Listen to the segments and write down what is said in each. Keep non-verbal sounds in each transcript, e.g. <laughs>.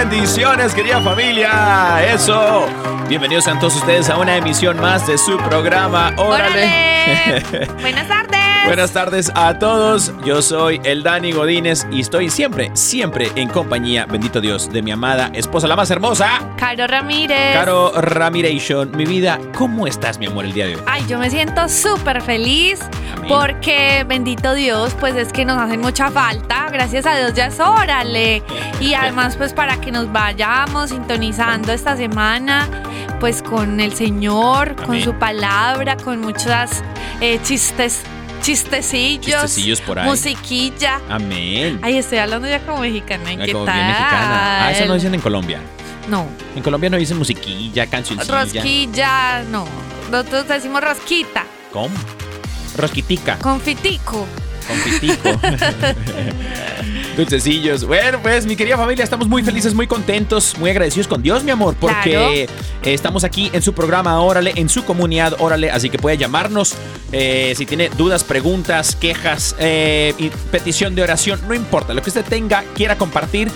Bendiciones, querida familia. Eso. Bienvenidos a todos ustedes a una emisión más de su programa. Órale. Buenas tardes. Buenas tardes a todos. Yo soy el Dani Godínez y estoy siempre, siempre en compañía, bendito Dios, de mi amada esposa, la más hermosa, Caro Ramírez. Caro Ramiration. Mi vida, ¿cómo estás, mi amor, el día de hoy? Ay, yo me siento súper feliz Amén. porque, bendito Dios, pues es que nos hacen mucha falta. Gracias a Dios ya es órale. Y <laughs> además, pues para que nos vayamos sintonizando esta semana, pues con el Señor, con su palabra, con muchas eh, chistes, chistecillos, Chistecillos por ahí. musiquilla. Amén. Ay, estoy hablando ya como mexicana. ¿en Ay, ¿Qué como tal? bien mexicana. Ah, eso no dicen en Colombia. No, En Colombia no dicen musiquilla, cancioncilla. rosquilla, no. Nosotros decimos rosquita, ¿Cómo? Rosquitica. confitico. Confitico. <laughs> Dulcecillos. Bueno, pues mi querida familia, estamos muy felices, muy contentos, muy agradecidos con Dios, mi amor, porque Claro. estamos aquí en su programa Órale, en su comunidad Órale, así que puede llamarnos eh, si tiene dudas, preguntas, quejas, eh, y petición de oración, no importa, lo que usted tenga, quiera compartir.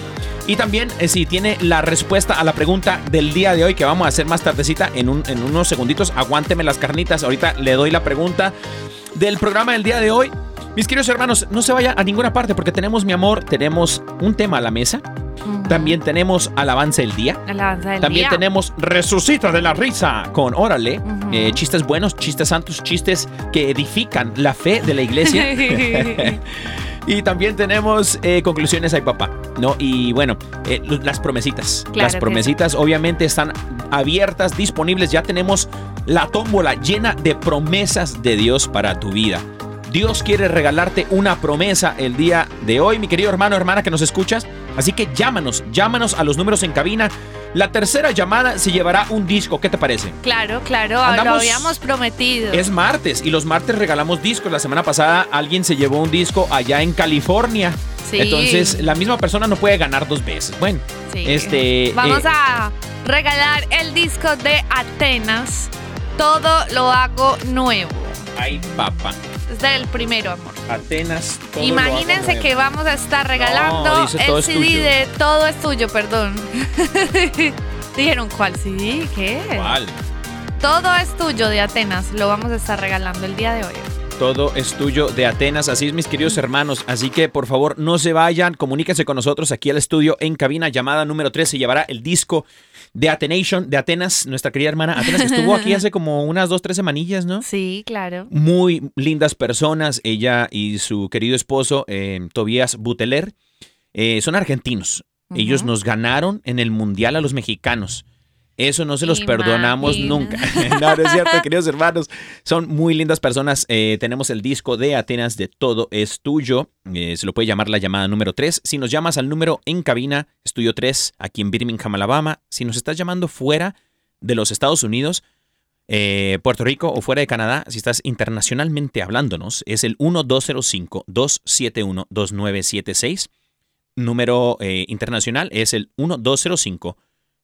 Y también eh, si tiene la respuesta a la pregunta del día de hoy que vamos a hacer más tardecita en, un- en unos segunditos, aguánteme las carnitas, ahorita le doy la pregunta del programa del día de hoy. Mis queridos hermanos, no se vaya a ninguna parte porque tenemos, mi amor, tenemos un tema a la mesa. También tenemos alabanza del día. Alabanza del También día. tenemos resucita de la risa con Órale. Eh, chistes buenos, chistes santos, chistes que edifican la fe de la iglesia. <laughs> <laughs> y también tenemos eh, conclusiones ay papá, ¿no? Y bueno, eh, las promesitas. Claro las promesitas obviamente están abiertas, disponibles. Ya tenemos la tómbola llena de promesas de Dios para tu vida. Dios quiere regalarte una promesa el día de hoy, mi querido hermano, hermana que nos escuchas. Así que llámanos, llámanos a los números en cabina. La tercera llamada se llevará un disco, ¿qué te parece? Claro, claro, lo habíamos prometido. Es martes y los martes regalamos discos. La semana pasada alguien se llevó un disco allá en California. Sí. Entonces la misma persona no puede ganar dos veces. Bueno, Sí. este... Vamos eh, a regalar el disco de Atenas. Todo lo hago nuevo. Ay, papá. Es del primero, amor. Atenas. todo Imagínense que vamos a estar regalando No, el es CD tuyo. de Todo es tuyo, perdón. <laughs> Dijeron, ¿cuál CD? ¿Qué? ¿Cuál? Todo es tuyo de Atenas. Lo vamos a estar regalando el día de hoy. Todo es tuyo de Atenas. Así es, mis queridos hermanos. Así que, por favor, no se vayan. Comuníquense con nosotros aquí al estudio en cabina. Llamada número 3 se llevará el disco de Atenation, de Atenas, nuestra querida hermana Atenas, estuvo aquí <laughs> hace como unas dos, tres semanillas, ¿no? Sí, claro. Muy lindas personas, ella y su querido esposo, eh, Tobías Buteler, eh, son argentinos. Ellos nos ganaron en el Mundial a los mexicanos. Eso no se los perdonamos nunca. <laughs> no, no es cierto, queridos hermanos. Son muy lindas personas. Eh, tenemos el disco de Atenas de Todo es Tuyo. Eh, se lo puede llamar la llamada número 3. Si nos llamas al número en cabina, estudio 3, aquí en Birmingham, Alabama. Si nos estás llamando fuera de los Estados Unidos, eh, Puerto Rico o fuera de Canadá, si estás internacionalmente hablándonos, es el 1205-271-2976. Número internacional es el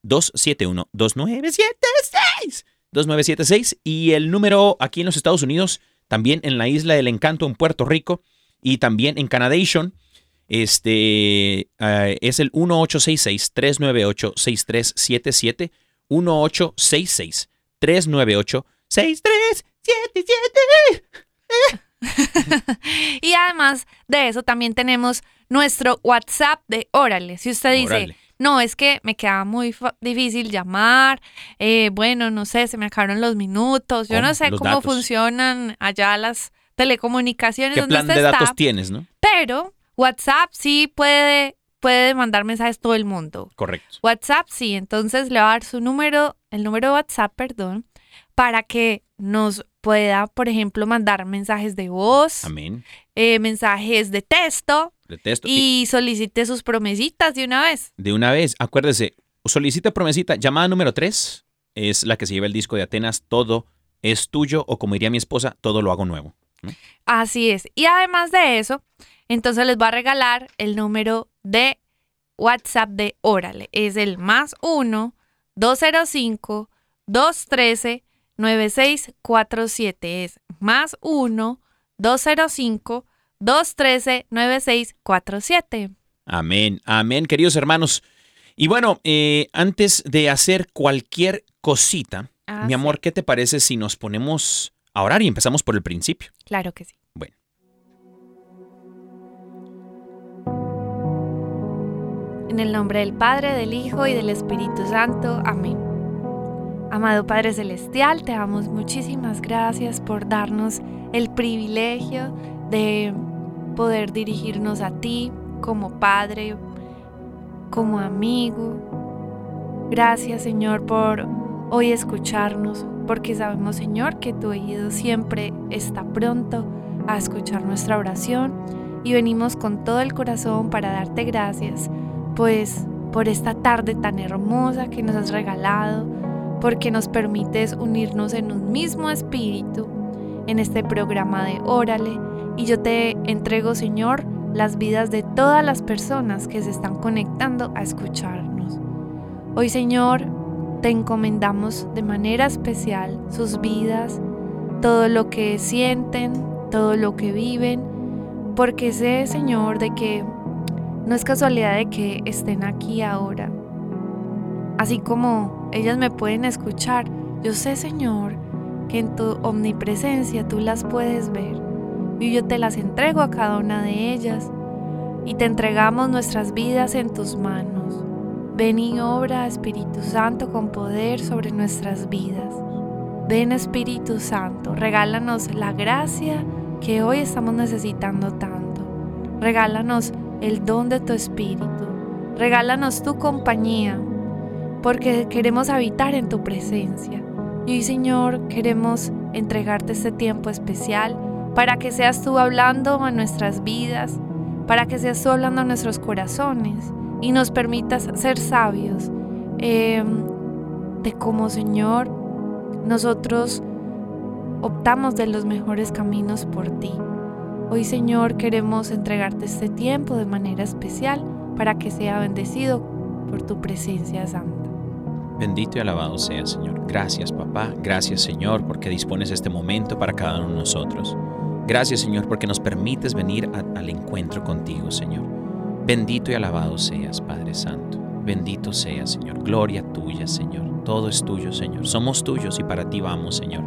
1205-271-2976. 2976. Y el número aquí en los Estados Unidos, también en la isla del encanto en Puerto Rico y también en Canadation, Este eh, es el 1866-398-6377. 1866-398-6377. <laughs> <laughs> y además de eso, también tenemos nuestro WhatsApp de Órale. Si usted dice, Órale. No, es que me queda muy difícil llamar, eh, bueno, no sé, se me acabaron los minutos, yo ¿Cómo? no sé cómo datos. funcionan allá las telecomunicaciones ¿Qué donde plan de está, datos tienes, no? pero WhatsApp sí puede, puede mandar mensajes todo el mundo. Correcto. WhatsApp sí, entonces le va a dar su número, el número de WhatsApp, perdón, para que nos pueda, por ejemplo, mandar mensajes de voz, Amén. eh, mensajes de texto Detesto. Y y solicite sus promesitas de una vez. de una vez, acuérdese, solicita promesita. Llamada número 3 es la que se lleva el disco de Atenas. Todo es tuyo, o como diría mi esposa, todo lo hago nuevo. Así es. Y además de eso, entonces les va a regalar el número de WhatsApp de Órale. Es el más 1 205 213 9647. Es más 1 205 213 9647. Amén, amén, queridos hermanos. Y bueno, eh, antes de hacer cualquier cosita, Ah, mi sí. amor, ¿qué te parece si nos ponemos a orar y empezamos por el principio? Claro que sí. Bueno. En el nombre del Padre, del Hijo y del Espíritu Santo. Amén. Amado Padre Celestial, te damos muchísimas gracias por darnos el privilegio de poder dirigirnos a ti como Padre, como amigo. Gracias Señor por hoy escucharnos, porque sabemos Señor que tu oído siempre está pronto a escuchar nuestra oración y venimos con todo el corazón para darte gracias, pues por esta tarde tan hermosa que nos has regalado, porque nos permites unirnos en un mismo espíritu en este programa de Órale y yo te entrego Señor las vidas de todas las personas que se están conectando a escucharnos. Hoy Señor te encomendamos de manera especial sus vidas, todo lo que sienten, todo lo que viven, porque sé, Señor, de que no es casualidad de que estén aquí ahora. Así como ellas me pueden escuchar, yo sé, Señor, que en tu omnipresencia tú las puedes ver. Y yo te las entrego a cada una de ellas y te entregamos nuestras vidas en tus manos. Ven y obra, Espíritu Santo, con poder sobre nuestras vidas. Ven, Espíritu Santo, regálanos la gracia que hoy estamos necesitando tanto. Regálanos el don de tu Espíritu. Regálanos tu compañía, porque queremos habitar en tu presencia. Y hoy, Señor, queremos entregarte este tiempo especial para que seas tú hablando a nuestras vidas, para que seas tú hablando a nuestros corazones y nos permitas ser sabios eh, de cómo, Señor, nosotros optamos de los mejores caminos por ti. Hoy, Señor, queremos entregarte este tiempo de manera especial para que sea bendecido por tu presencia santa. Bendito y alabado sea, Señor. Gracias, papá. Gracias, Señor, porque dispones este momento para cada uno de nosotros. Gracias, Señor, porque nos permites venir al encuentro contigo, Señor. Bendito y alabado seas, Padre Santo. Bendito seas, Señor. Gloria tuya, Señor. Todo es tuyo, Señor. Somos tuyos y para ti vamos, Señor.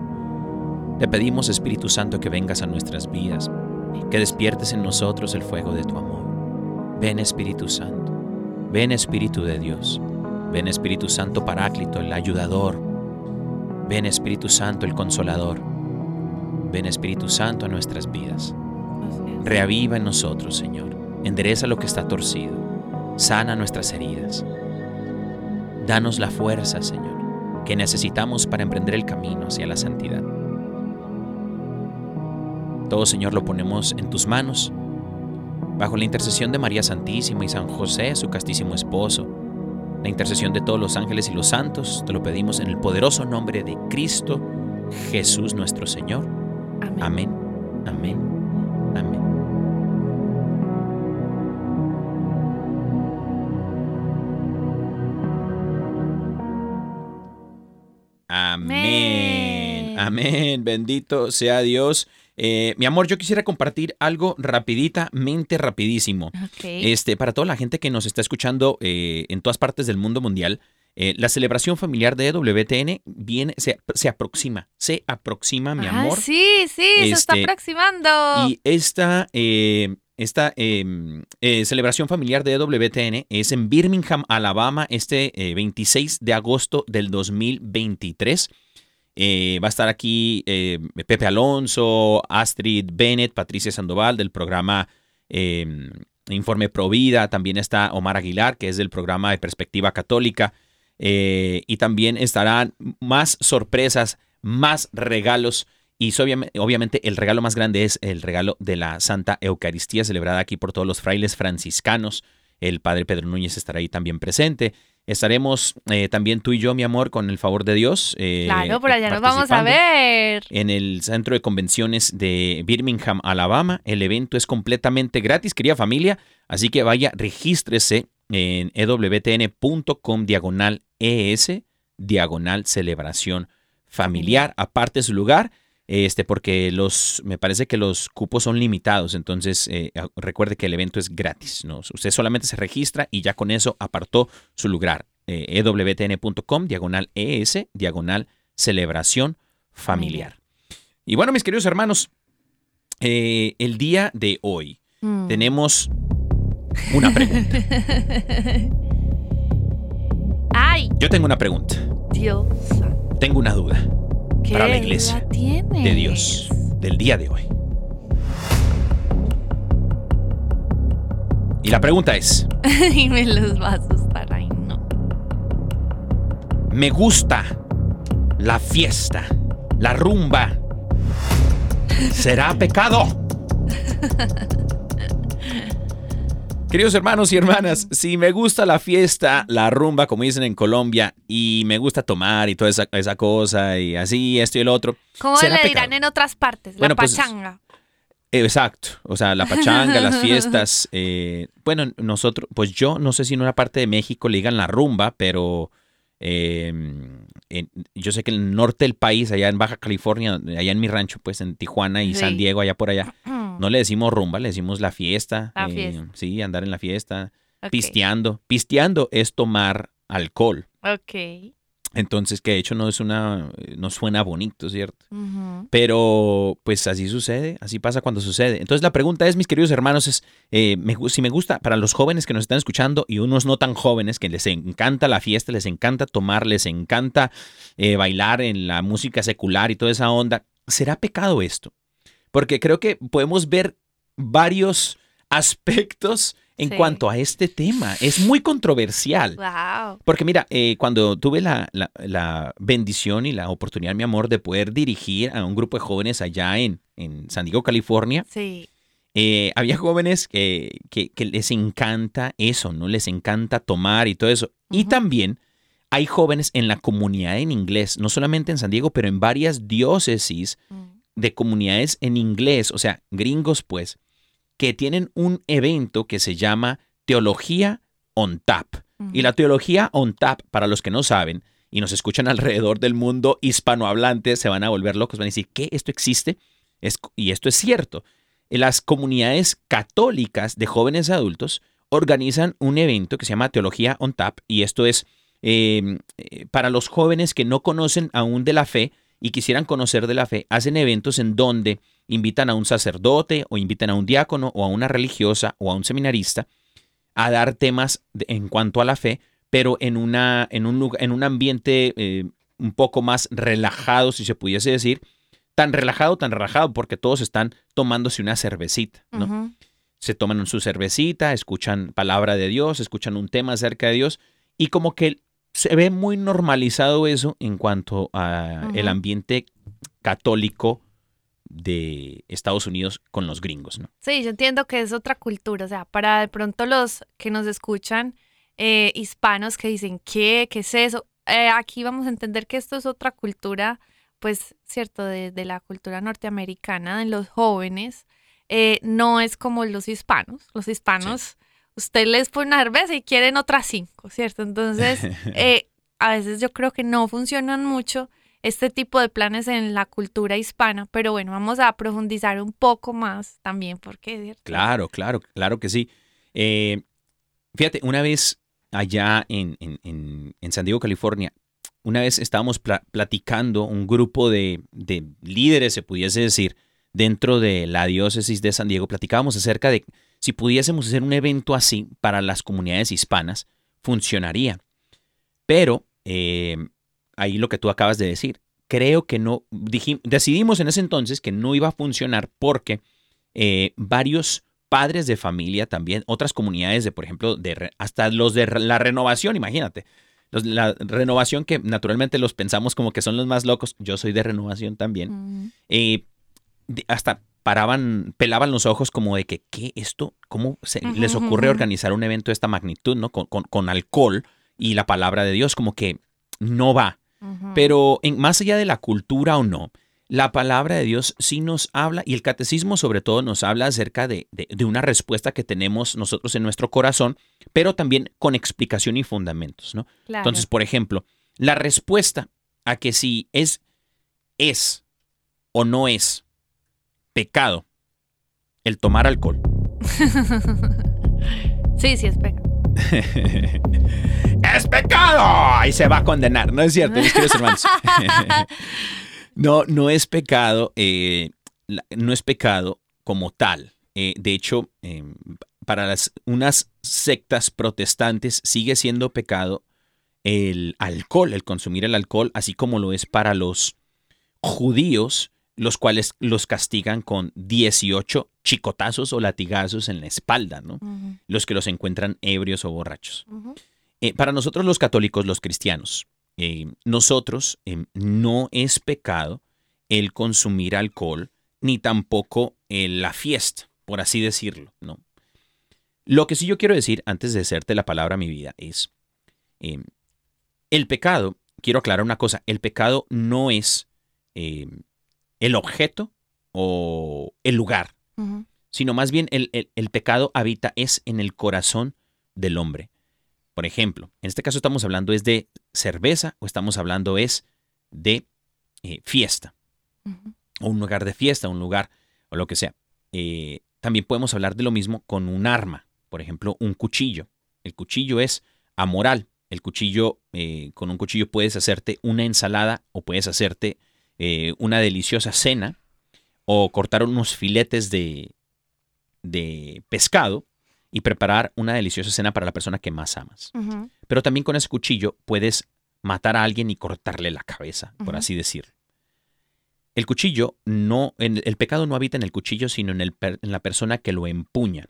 Te pedimos, Espíritu Santo, que vengas a nuestras vidas, que despiertes en nosotros el fuego de tu amor. Ven, Espíritu Santo. Ven, Espíritu de Dios. Ven Espíritu Santo Paráclito, el ayudador. Ven Espíritu Santo, el consolador. Ven Espíritu Santo a nuestras vidas. Reaviva en nosotros, Señor. Endereza lo que está torcido. Sana nuestras heridas. Danos la fuerza, Señor, que necesitamos para emprender el camino hacia la santidad. Todo, Señor, lo ponemos en tus manos, bajo la intercesión de María Santísima y San José, su castísimo esposo, la intercesión de todos los ángeles y los santos, te lo pedimos en el poderoso nombre de Cristo Jesús nuestro Señor. Amén. Amén, amén, amén. Amén, bendito sea Dios. Eh, mi amor, yo quisiera compartir algo rapiditamente, rapidísimo. Este, para toda la gente que nos está escuchando eh, en todas partes del mundo mundial, eh, la celebración familiar de EWTN viene, se, se aproxima, se aproxima, mi Ah, amor. sí, sí, se está Este, aproximando. Y esta, eh, esta eh, eh, celebración familiar de EWTN es en Birmingham, Alabama, este eh, 26 de agosto del 2023. Eh, va a estar aquí eh, Pepe Alonso, Astrid Bennett, Patricia Sandoval del programa eh, Informe Provida. También está Omar Aguilar, que es del programa de Perspectiva Católica. Eh, y también estarán más sorpresas, más regalos. Y obviamente, el regalo más grande es el regalo de la Santa Eucaristía celebrada aquí por todos los frailes franciscanos. El padre Pedro Núñez estará ahí también presente. Estaremos eh, también tú y yo, mi amor, con el favor de Dios. eh, claro, por allá nos vamos a ver. En el centro de convenciones de Birmingham, Alabama. El evento es completamente gratis, querida familia. Así que vaya, regístrese en ewtn.com diagonal ES, diagonal celebración familiar. Aparte su lugar, este, porque los, me parece que los cupos son limitados. Entonces, eh, recuerde que el evento es gratis. ¿no? Usted solamente se registra y ya con eso apartó su lugar. Eh, ewtn.com diagonal ES, diagonal celebración familiar. Y bueno, mis queridos hermanos, eh, el día de hoy Mm. tenemos una pregunta. <laughs> Ay, Yo tengo una pregunta, Dios. tengo una duda ¿Qué Para la iglesia de Dios del día de hoy. Y la pregunta es, <laughs> y me los va a asustar. Ay, no. ¿me gusta la fiesta, la rumba? ¿Será pecado? <laughs> Queridos hermanos y hermanas, si me gusta la fiesta, la rumba, como dicen en Colombia, y me gusta tomar y toda esa, esa cosa, y así, esto y el otro. ¿Cómo ¿será le pecado? dirán en otras partes? Bueno, la pues, pachanga. Exacto, o sea, la pachanga, las <laughs> fiestas. eh, bueno, nosotros, pues yo no sé si en una parte de México le digan la rumba, pero eh, en- yo sé que en el norte del país, allá en Baja California, allá en mi rancho, pues en Tijuana y San. Diego, allá por allá, <clears throat> no le decimos rumba, le decimos la fiesta. La eh, fiesta. Sí, andar en la fiesta, pisteando. Pisteando es tomar alcohol. Ok. Entonces, que de hecho no es una, no suena bonito, ¿cierto? Pero pues así sucede, así pasa cuando sucede. Entonces la pregunta es, mis queridos hermanos, es eh, me si me gusta para los jóvenes que nos están escuchando y unos no tan jóvenes que les encanta la fiesta, les encanta tomar, les encanta eh, bailar en la música secular y toda esa onda, ¿será pecado esto? Porque creo que podemos ver varios aspectos en Sí. cuanto a este tema. Es muy controversial. Wow. Porque mira, eh, cuando tuve la, la- la bendición y la oportunidad, mi amor, de poder dirigir a un grupo de jóvenes allá en, en San Diego, California, Sí. eh, había jóvenes que, que- que les encanta eso, ¿no? Les encanta tomar y todo eso. Y también hay jóvenes en la comunidad en inglés, no solamente en San Diego, pero en varias diócesis Mm. De comunidades en inglés, o sea, gringos pues, que tienen un evento que se llama Teología on Tap. Y la teología on tap, para los que no saben y nos escuchan <laughs> alrededor del mundo hispanohablante, se van a volver locos, van a decir, ¿qué? ¿Esto existe? Es- y esto es cierto. Las comunidades católicas de jóvenes adultos organizan un evento que se llama Teología on Tap y esto es eh, eh, para los jóvenes que no conocen aún de la fe y quisieran conocer de la fe, hacen eventos en donde invitan a un sacerdote o invitan a un diácono o a una religiosa o a un seminarista a dar temas de- en cuanto a la fe, pero en, una, en, un, lugar, en un ambiente eh, un poco más relajado, si se pudiese decir. Tan relajado, tan relajado, porque todos están tomándose una cervecita, ¿no? Se toman su cervecita, escuchan palabra de Dios, escuchan un tema acerca de Dios, y como que se ve muy normalizado eso en cuanto a el Ujú. ambiente católico de Estados Unidos con los gringos, ¿no? Sí, yo entiendo que es otra cultura, o sea, para de pronto los que nos escuchan eh, hispanos que dicen, ¿qué? ¿Qué es eso? Eh, aquí vamos a entender que esto es otra cultura, pues, cierto, de, de la cultura norteamericana, de los jóvenes, eh, no es como los hispanos. Los hispanos, usted les pone una cerveza y quieren otras cinco, ¿cierto? Entonces, <laughs> eh, a veces yo creo que no funcionan mucho este tipo de planes en la cultura hispana, pero bueno, vamos a profundizar un poco más también, porque Claro, claro, claro que sí. Eh, fíjate, una vez allá en, en- en- en San Diego, California, una vez estábamos pla- platicando un grupo de, de líderes, se pudiese decir, dentro de la diócesis de San Diego, platicábamos acerca de si pudiésemos hacer un evento así para las comunidades hispanas, funcionaría. Pero eh, ahí lo que tú acabas de decir, creo que no, dijim- decidimos en ese entonces que no iba a funcionar porque eh, varios padres de familia también, otras comunidades de, por ejemplo, de hasta los de la renovación, imagínate. La renovación que naturalmente los pensamos como que son los más locos. Yo soy de renovación también. Eh, de- hasta paraban, pelaban los ojos como de que, ¿qué esto? ¿Cómo se les ocurre organizar un evento de esta magnitud, ¿no? Con, con- con alcohol y la palabra de Dios, como que no va. Pero en, más allá de la cultura o no, la palabra de Dios sí nos habla y el catecismo sobre todo nos habla acerca de, de- de una respuesta que tenemos nosotros en nuestro corazón, pero también con explicación y fundamentos, ¿no? Claro. Entonces, por ejemplo, la respuesta a que si es, es o no es pecado el tomar alcohol. <laughs> sí, sí, espera. ¡Es pecado! <laughs> Y se va a condenar. No es cierto, mis queridos hermanos. <laughs> no, no es pecado, eh, no es pecado como tal. Eh, de hecho, eh, para las, unas sectas protestantes sigue siendo pecado el alcohol, el consumir el alcohol, así como lo es para los judíos, los cuales los castigan con 18 chicotazos o latigazos en la espalda, ¿no? Los que los encuentran ebrios o borrachos. Eh, para nosotros los católicos, los cristianos, eh, nosotros eh, no es pecado el consumir alcohol, ni tampoco la fiesta, por así decirlo, ¿no? Lo que sí yo quiero decir, antes de hacerte la palabra a mi vida, es, el pecado, quiero aclarar una cosa, el pecado no es el objeto o el lugar, sino más bien el, el- el pecado habita es en el corazón del hombre. Por ejemplo, en este caso estamos hablando es de cerveza o estamos hablando es de eh, fiesta o un lugar de fiesta, un lugar o lo que sea. Eh, también podemos hablar de lo mismo con un arma, por ejemplo, un cuchillo. El cuchillo es amoral. El cuchillo, eh, con un cuchillo puedes hacerte una ensalada o puedes hacerte eh, una deliciosa cena o cortar unos filetes de, de pescado y preparar una deliciosa cena para la persona que más amas. Pero también con ese cuchillo puedes matar a alguien y cortarle la cabeza, por así decirlo. El cuchillo no, en- el pecado no habita en el cuchillo, sino en, el en la persona que lo empuña.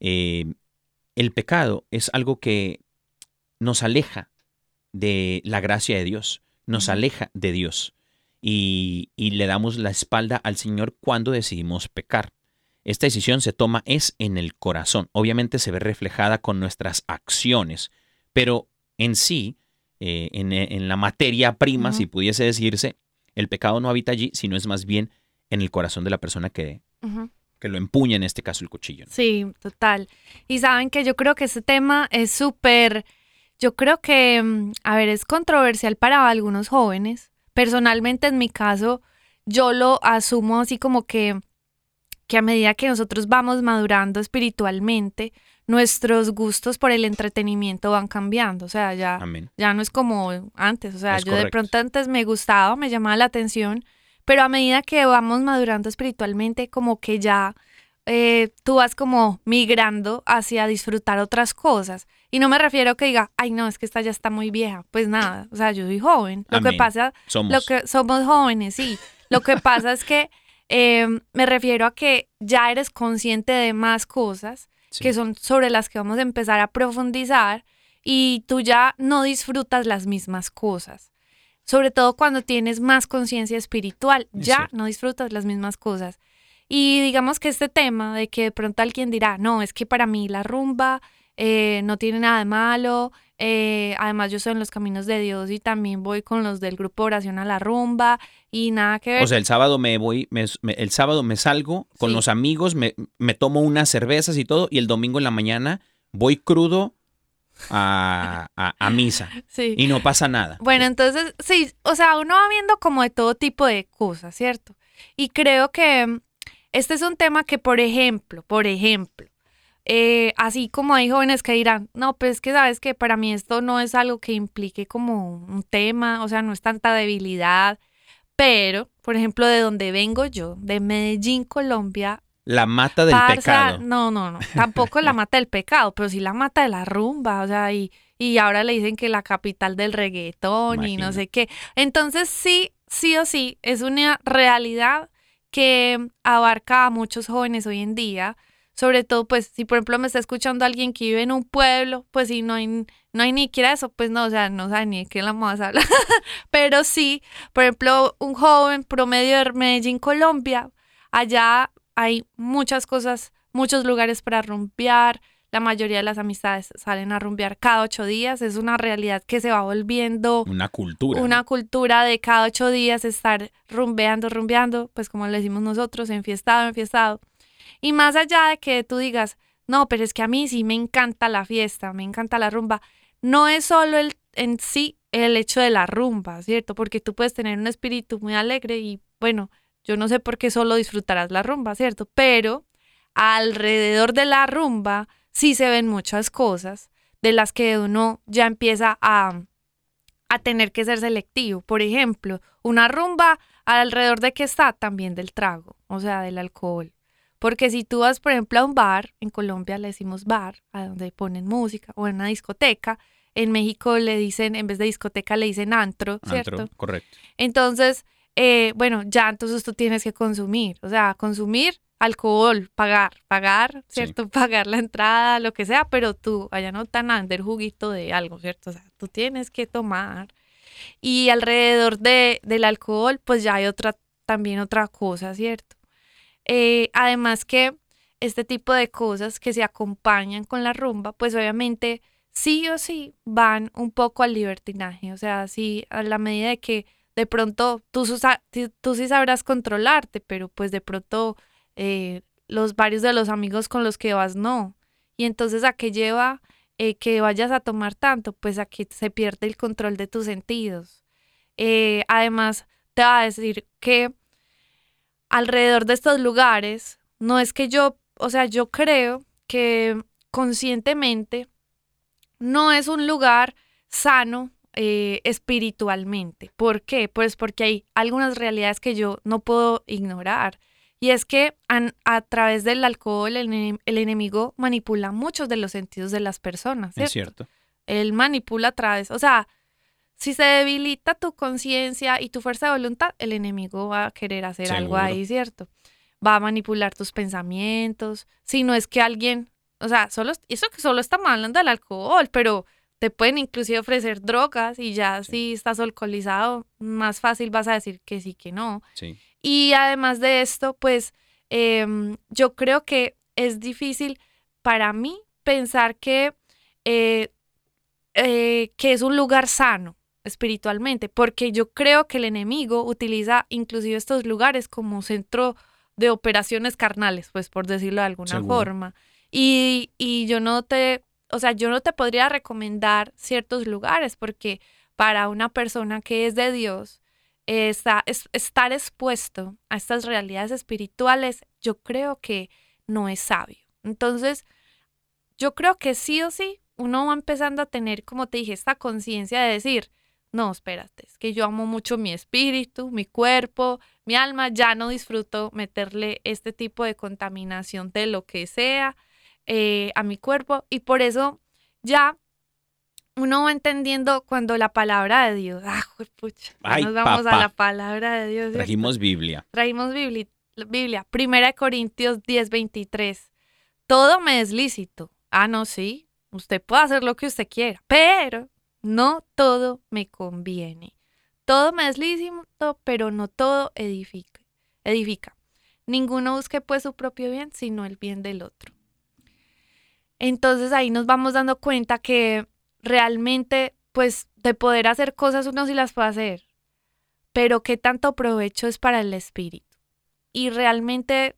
Eh, el pecado es algo que nos aleja de la gracia de Dios, nos aleja de Dios y, y le damos la espalda al Señor cuando decidimos pecar. Esta decisión se toma es en el corazón. Obviamente se ve reflejada con nuestras acciones, pero en sí, eh, en, en la materia prima, si pudiese decirse, el pecado no habita allí, sino es más bien en el corazón de la persona que, que lo empuña, en este caso el cuchillo. ¿no? Sí, total. Y saben que yo creo que este tema es súper, yo creo que, mm, a ver, es controversial para algunos jóvenes. Personalmente, en mi caso, yo lo asumo así como que, que a medida que nosotros vamos madurando espiritualmente, nuestros gustos por el entretenimiento van cambiando. O sea, ya, Amén. ya no es como antes. O sea, Es yo de pronto antes me gustaba, me llamaba la atención, pero a medida que vamos madurando espiritualmente, como que ya eh, tú vas como migrando hacia disfrutar otras cosas. Y no me refiero que diga, ay, no, es que esta ya está muy vieja. Pues nada, o sea, yo soy joven. Lo que pasa, Somos. lo que somos jóvenes, sí. Lo que pasa es que <laughs> eh, me refiero a que ya eres consciente de más cosas Sí. que son sobre las que vamos a empezar a profundizar y tú ya no disfrutas las mismas cosas. Sobre todo cuando tienes más conciencia espiritual, Es ya no disfrutas las mismas cosas. Y digamos que este tema de que de pronto alguien dirá, no, es que para mí la rumba eh, no tiene nada de malo, eh, además yo soy en los caminos de Dios y también voy con los del grupo oración a la rumba y nada que ver. O sea, el sábado me voy, me- me- el sábado me salgo con Sí. los amigos, me, me tomo unas cervezas y todo, y el domingo en la mañana voy crudo a, a- a misa <laughs> Sí. y no pasa nada. Bueno, entonces, sí, o sea, uno va viendo como de todo tipo de cosas, ¿cierto? Y creo que este es un tema que, por ejemplo, por ejemplo, eh, así como hay jóvenes que dirán, no, pues es que sabes que para mí esto no es algo que implique como un tema, o sea, no es tanta debilidad, pero, por ejemplo, de donde vengo yo, de Medellín, Colombia, La mata del Parza, pecado. No, no, no. Tampoco la <laughs> mata del pecado, pero sí la mata de la rumba. O sea, y, y ahora le dicen que la capital del reggaetón y no sé qué. Entonces, sí, sí o sí, es una realidad que abarca a muchos jóvenes hoy en día. Sobre todo, pues, si por ejemplo me está escuchando alguien que vive en un pueblo, pues si no hay, no hay ni siquiera eso, pues no, o sea, no sabe ni de qué la vamos a hablar. <laughs> Pero sí, por ejemplo, un joven promedio de Medellín, Colombia, allá hay muchas cosas, muchos lugares para rumbear. La mayoría de las amistades salen a rumbear cada ocho días. Es una realidad que se va volviendo Una cultura. una cultura de cada ocho días estar rumbeando, rumbeando, pues como le decimos nosotros, enfiestado, enfiestado. Y más allá de que tú digas, no, pero es que a mí sí me encanta la fiesta, me encanta la rumba, no es solo el, en sí el hecho de la rumba, ¿cierto? Porque tú puedes tener un espíritu muy alegre y bueno, yo no sé por qué solo disfrutarás la rumba, ¿cierto? Pero alrededor de la rumba sí se ven muchas cosas de las que uno ya empieza a, a tener que ser selectivo. Por ejemplo, una rumba alrededor de qué está también del trago, o sea, del alcohol. Porque si tú vas, por ejemplo, a un bar, en Colombia le decimos bar, a donde ponen música, o en una discoteca, en México le dicen, en vez de discoteca le dicen antro, ¿cierto? Antro, correcto. Entonces, eh, bueno, ya entonces tú tienes que consumir, o sea, consumir alcohol, pagar, pagar, Sí. ¿cierto? <laughs> Pagar la entrada, lo que sea, pero tú allá no a vender juguito de algo, ¿cierto? O sea, tú tienes que tomar. Y alrededor de, del alcohol, pues ya hay otra, también otra cosa, ¿cierto? Eh, además que este tipo de cosas que se acompañan con la rumba, pues obviamente sí o sí van un poco al libertinaje, o sea, sí a la medida de que de pronto tú, tú sí sabrás controlarte, pero pues de pronto eh, los varios de los amigos con los que vas no. Y entonces a qué lleva eh, que vayas a tomar tanto, pues a que se pierde el control de tus sentidos. Eh, además, te va a decir que alrededor de estos lugares, no es que yo, o sea, yo creo que conscientemente no es un lugar sano eh, espiritualmente. ¿Por qué? Pues porque hay algunas realidades que yo no puedo ignorar. Y es que an- a través del alcohol el, enem- el enemigo manipula muchos de los sentidos de las personas. Es ¿cierto? Él manipula a través, o sea, si se debilita tu conciencia y tu fuerza de voluntad, el enemigo va a querer hacer algo ahí, ¿cierto? Va a manipular tus pensamientos. Si no es que alguien, o sea, solo, eso que solo estamos hablando del alcohol, pero te pueden inclusive ofrecer drogas y ya si estás alcoholizado, más fácil vas a decir que sí, que no. Sí. Y además de esto, pues em, yo creo que es difícil para mí pensar que, eh, eh, que es un lugar sano espiritualmente, porque yo creo que el enemigo utiliza inclusive estos lugares como centro de operaciones carnales, pues por decirlo de alguna Seguro. forma. Y, y yo no te, o sea, yo no te podría recomendar ciertos lugares porque para una persona que es de Dios, es- estar expuesto a estas realidades espirituales, yo creo que no es sabio. Entonces, yo creo que sí o sí, uno va empezando a tener, como te dije, esta conciencia de decir, no, espérate, es que yo amo mucho mi espíritu, mi cuerpo, mi alma, ya no disfruto meterle este tipo de contaminación de lo que sea eh, a mi cuerpo y por eso ya uno va entendiendo cuando la palabra de Dios, ah, juepucha, ya Ay, nos vamos papá. a la palabra de Dios. ¿cierto? Trajimos Biblia. Trajimos Biblia, Biblia, Primera de Corintios 10, 23. Todo me es lícito. Ah, no, sí, usted puede hacer lo que usted quiera, pero no todo me conviene. Todo me es lícito, pero no todo edifica. edifica. Ninguno busque pues su propio bien, sino el bien del otro. Entonces ahí nos vamos dando cuenta que realmente, pues, de poder hacer cosas uno sí las puede hacer, pero qué tanto provecho es para el espíritu. Y realmente,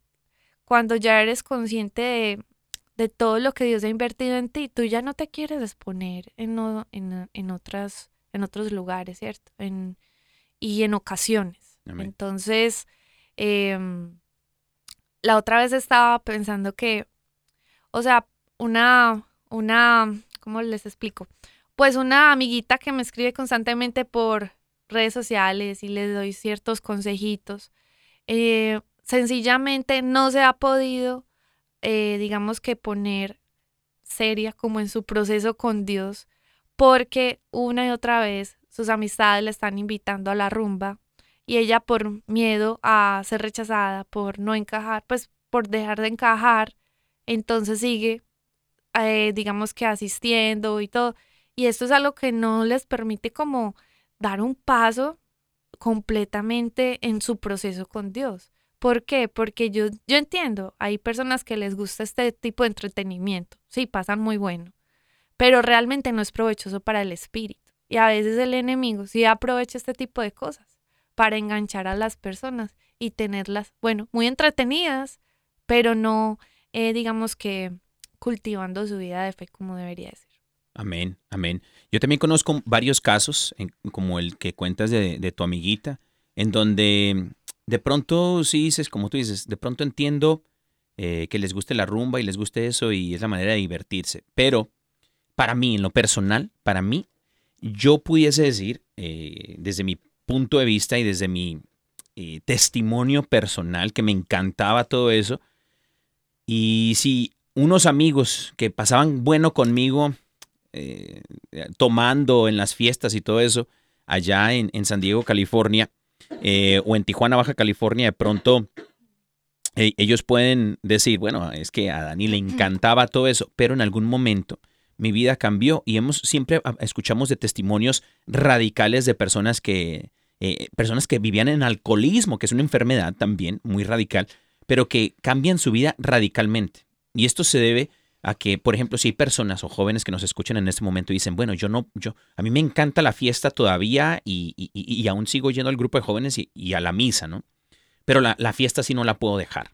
cuando ya eres consciente de, de todo lo que Dios ha invertido en ti, tú ya no te quieres exponer en, en, en otras, en otros lugares, ¿cierto? En, y en ocasiones. Amén. Entonces, em, la otra vez estaba pensando que, o sea, una, una, ¿cómo les explico? Pues una amiguita que me escribe constantemente por redes sociales y les doy ciertos consejitos, eh, sencillamente no se ha podido, eh, digamos que poner seria como en su proceso con Dios, porque una y otra vez sus amistades le están invitando a la rumba y ella por miedo a ser rechazada, por no encajar, pues por dejar de encajar, entonces sigue, eh, digamos que asistiendo y todo. Y esto es algo que no les permite como dar un paso completamente en su proceso con Dios. ¿Por qué? Porque yo, yo entiendo, hay personas que les gusta este tipo de entretenimiento, sí, pasan muy bueno, pero realmente no es provechoso para el espíritu. Y a veces el enemigo sí aprovecha este tipo de cosas para enganchar a las personas y tenerlas, bueno, muy entretenidas, pero no, eh, digamos que cultivando su vida de fe como debería ser. Amén, amén. Yo también conozco varios casos, como el que cuentas de, de tu amiguita, en donde de pronto sí dices, como tú dices, de pronto entiendo eh, que les guste la rumba y les guste eso y es la manera de divertirse. Pero para mí, en lo personal, para mí, yo pudiese decir, eh, desde mi punto de vista y desde mi eh, testimonio personal, que me encantaba todo eso. Y si unos amigos que pasaban bueno conmigo, eh, tomando en las fiestas y todo eso, allá en, en San Diego, California, eh, o en Tijuana, Baja California, de pronto eh, ellos pueden decir, bueno, es que a Dani le encantaba todo eso, pero en algún momento mi vida cambió y hemos siempre escuchamos de testimonios radicales de personas que eh, personas que vivían en alcoholismo, que es una enfermedad también muy radical, pero que cambian su vida radicalmente. Y esto se debe a que, por ejemplo, si hay personas o jóvenes que nos escuchan en este momento y dicen, bueno, yo no, yo, a mí me encanta la fiesta todavía y, y- y- aún sigo yendo al grupo de jóvenes y, y a la misa, ¿no? Pero la, la fiesta sí no la puedo dejar.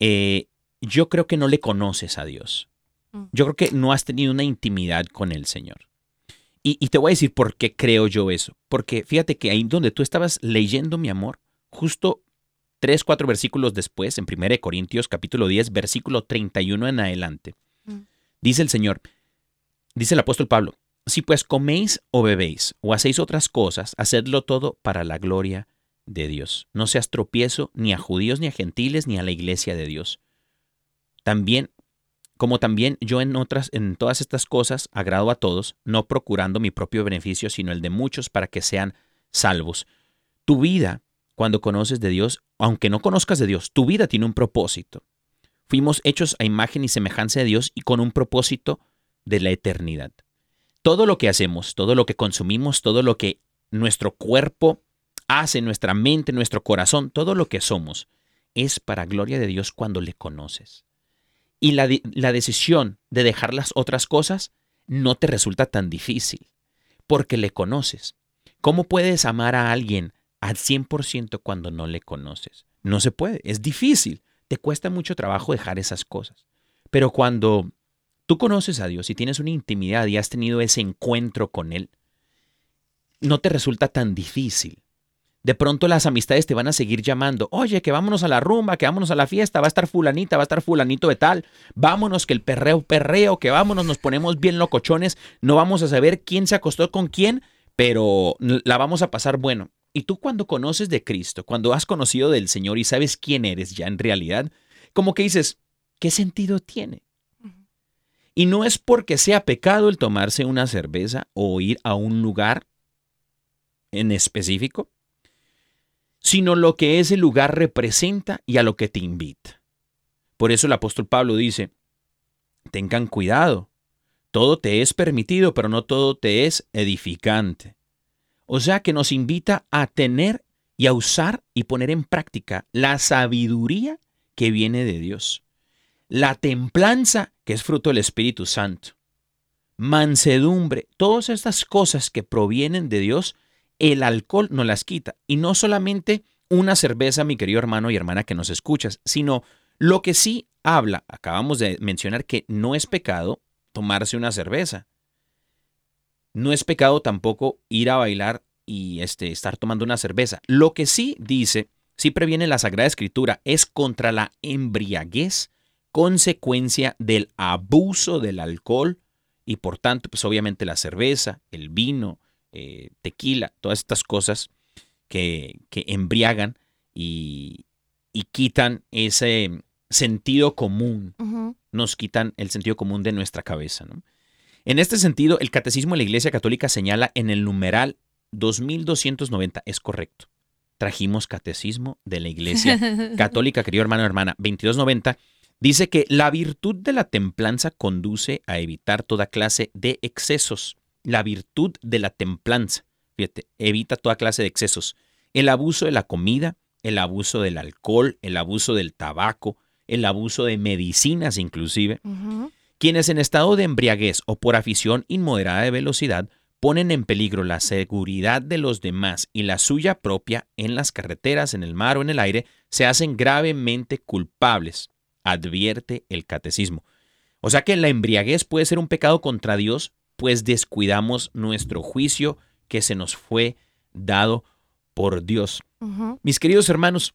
Eh, yo creo que no le conoces a Dios. Mm. Yo creo que no has tenido una intimidad con el Señor. Y, y te voy a decir por qué creo yo eso. Porque fíjate que ahí donde tú estabas leyendo, mi amor, justo tres, cuatro versículos después, en 1 Corintios capítulo 10, versículo 31 en adelante, Mm. dice el Señor, dice el apóstol Pablo, si pues coméis o bebéis o hacéis otras cosas, hacedlo todo para la gloria de Dios. No seas tropiezo ni a judíos, ni a gentiles, ni a la iglesia de Dios. También, como también yo en otras, en todas estas cosas agrado a todos, no procurando mi propio beneficio, sino el de muchos para que sean salvos. Tu vida, cuando conoces de Dios, aunque no conozcas de Dios, tu vida tiene un propósito. Fuimos hechos a imagen y semejanza de Dios y con un propósito de la eternidad. Todo lo que hacemos, todo lo que consumimos, todo lo que nuestro cuerpo hace, nuestra mente, nuestro corazón, todo lo que somos, es para gloria de Dios cuando le conoces. Y la, la decisión de dejar las otras cosas no te resulta tan difícil, porque le conoces. ¿Cómo puedes amar a alguien al 100% cuando no le conoces? No se puede, es difícil, te cuesta mucho trabajo dejar esas cosas. Pero cuando tú conoces a Dios y tienes una intimidad y has tenido ese encuentro con Él, no te resulta tan difícil. De pronto las amistades te van a seguir llamando, oye, que vámonos a la rumba, que vámonos a la fiesta, va a estar fulanita, va a estar fulanito de tal, vámonos, que el perreo, perreo, que vámonos, nos ponemos bien locochones, no vamos a saber quién se acostó con quién, pero la vamos a pasar bueno. Y tú cuando conoces de Cristo, cuando has conocido del Señor y sabes quién eres ya en realidad, como que dices, ¿qué sentido tiene? Y no es porque sea pecado el tomarse una cerveza o ir a un lugar en específico, sino lo que ese lugar representa y a lo que te invita. Por eso el apóstol Pablo dice, tengan cuidado, todo te es permitido, pero no todo te es edificante. O sea que nos invita a tener y a usar y poner en práctica la sabiduría que viene de Dios, la templanza que es fruto del Espíritu Santo, mansedumbre, todas estas cosas que provienen de Dios, el alcohol no las quita. Y no solamente una cerveza, mi querido hermano y hermana que nos escuchas, sino Lo que sí habla, acabamos de mencionar que no es pecado tomarse una cerveza. No es pecado tampoco ir a bailar y este, estar tomando una cerveza. Lo que sí dice, sí previene la Sagrada Escritura, es contra la embriaguez, consecuencia del abuso del alcohol y por tanto, pues obviamente la cerveza, el vino, eh, tequila, todas estas cosas que, que embriagan y, y quitan ese sentido común, nos quitan el sentido común de nuestra cabeza. ¿no? En este sentido, el Catecismo de la Iglesia Católica señala en el numeral 2290, es correcto. Trajimos Catecismo de la Iglesia <laughs> Católica, querido hermano o hermana, 2290, dice que la virtud de la templanza conduce a evitar toda clase de excesos. La virtud de la templanza, fíjate, evita toda clase de excesos. El abuso de la comida, el abuso del alcohol, el abuso del tabaco, el abuso de medicinas inclusive. Ujú. Quienes en estado de embriaguez o por afición inmoderada de velocidad ponen en peligro la seguridad de los demás y la suya propia en las carreteras, en el mar o en el aire, se hacen gravemente culpables, advierte el catecismo. O sea que la embriaguez puede ser un pecado contra Dios, pues descuidamos nuestro juicio que se nos fue dado por Dios. Mis queridos hermanos,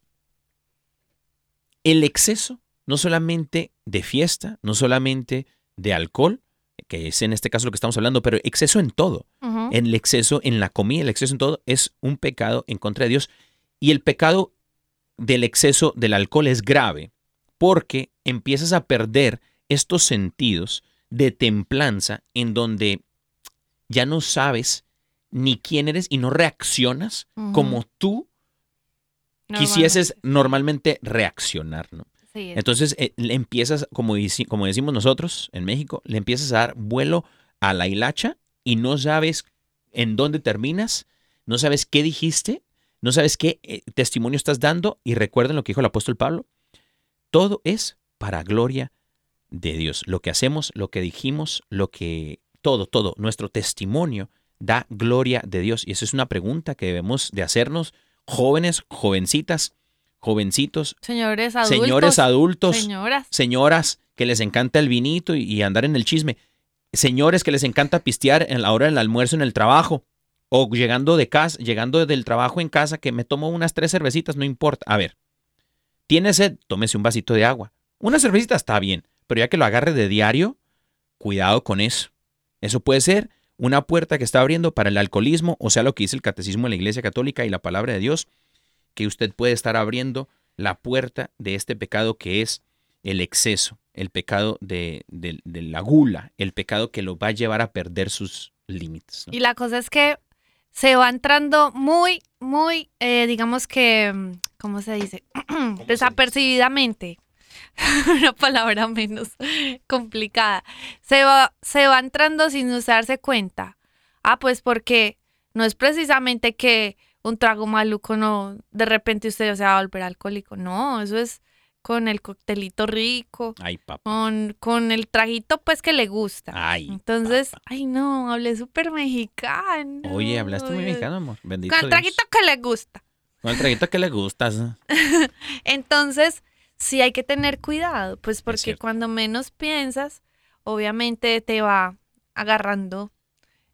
el exceso, no solamente de fiesta, no solamente de alcohol, que es en este caso lo que estamos hablando, pero exceso en todo. El exceso en la comida, el exceso en todo, es un pecado en contra de Dios. Y el pecado del exceso del alcohol es grave porque empiezas a perder estos sentidos de templanza en donde ya no sabes ni quién eres y no reaccionas como tú quisieses normalmente reaccionar, ¿no? Entonces eh, le empiezas, como, como decimos nosotros en México, le empiezas a dar vuelo a la hilacha y no sabes en dónde terminas, no sabes qué dijiste, no sabes qué eh, testimonio estás dando y recuerden lo que dijo el apóstol Pablo, todo es para gloria de Dios. Lo que hacemos, lo que dijimos, lo que todo, todo, nuestro testimonio da gloria de Dios y esa es una pregunta que debemos de hacernos jóvenes, jovencitas, jovencitos, Señores adultos. señores adultos, Señoras. señoras que les encanta el vinito y, y andar en el chisme, señores que les encanta pistear en la hora del almuerzo en el trabajo, o llegando de casa, llegando del trabajo en casa que me tomo unas tres cervecitas, no importa. A ver, tiene sed, tómese un vasito de agua. Una cervecita está bien, pero ya que lo agarre de diario, cuidado con eso. Eso puede ser una puerta que está abriendo para el alcoholismo, o sea, lo que dice el catecismo de la Iglesia Católica y la palabra de Dios, que usted puede estar abriendo la puerta de este pecado que es el exceso, el pecado de, de- de la gula, el pecado que lo va a llevar a perder sus límites. ¿no? Y la cosa es que se va entrando muy, muy, eh, digamos que, ¿cómo se dice? <clears throat> Desapercibidamente. <laughs> Una palabra menos <laughs> complicada. Se va, se va entrando sin usarse cuenta. Ah, pues porque no es precisamente que un trago maluco no, de repente usted se va a volver alcohólico. No, eso es con el coctelito rico, Ay, papá. con, con el traguito pues que le gusta. Ay. Entonces, papá. ay no, hablé súper mexicano. Oye, hablaste muy mexicano, amor. Bendito Con el Dios. traguito que le gusta. Con el traguito que le gustas. <laughs> Entonces, sí hay que tener cuidado, pues porque cuando menos piensas, obviamente te va agarrando,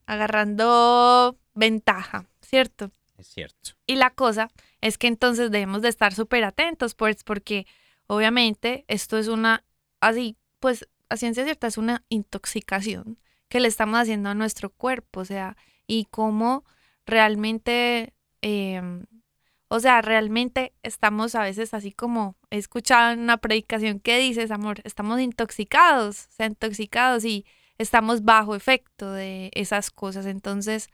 agarrando ventaja, ¿cierto? Es cierto. Y la cosa es que entonces debemos de estar súper atentos, pues porque obviamente esto es una, así, pues a ciencia cierta es una intoxicación que le estamos haciendo a nuestro cuerpo, o sea, y cómo realmente, eh, o sea, realmente estamos a veces así como he escuchado en una predicación que dices, amor, estamos intoxicados, o sea, intoxicados y estamos bajo efecto de esas cosas, entonces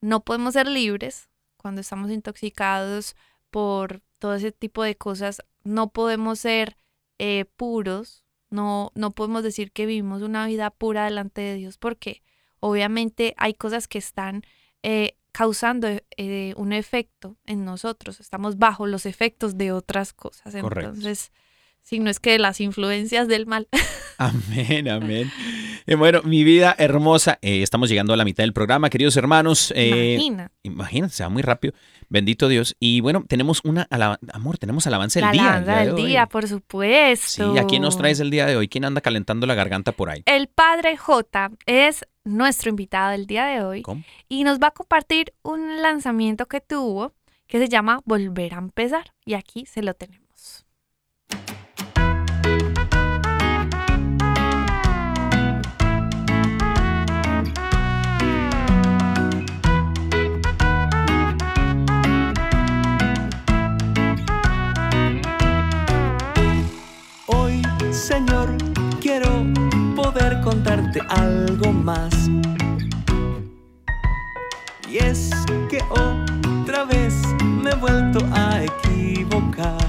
no podemos ser libres cuando estamos intoxicados por todo ese tipo de cosas, no podemos ser eh, puros, no, no podemos decir que vivimos una vida pura delante de Dios, porque obviamente hay cosas que están eh, causando eh, un efecto en nosotros, estamos bajo los efectos de otras cosas. Correcto. Entonces, sino es que las influencias del mal. <laughs> Amén, amén. Eh, bueno, mi vida hermosa, eh, estamos llegando a la mitad del programa, queridos hermanos. eh, Imagina. Imagínate, se va muy rápido. Bendito Dios. Y bueno, tenemos una, amor, tenemos alabanza del La día. alabanza día del hoy. día, por supuesto. Sí, ¿a quién nos traes el día de hoy? ¿Quién anda calentando la garganta por ahí? El padre J es nuestro invitado del día de hoy ¿Cómo? y nos va a compartir un lanzamiento que tuvo que se llama Volver a empezar. Y aquí se lo tenemos. Señor, quiero poder contarte algo más. Y es que otra vez me he vuelto a equivocar.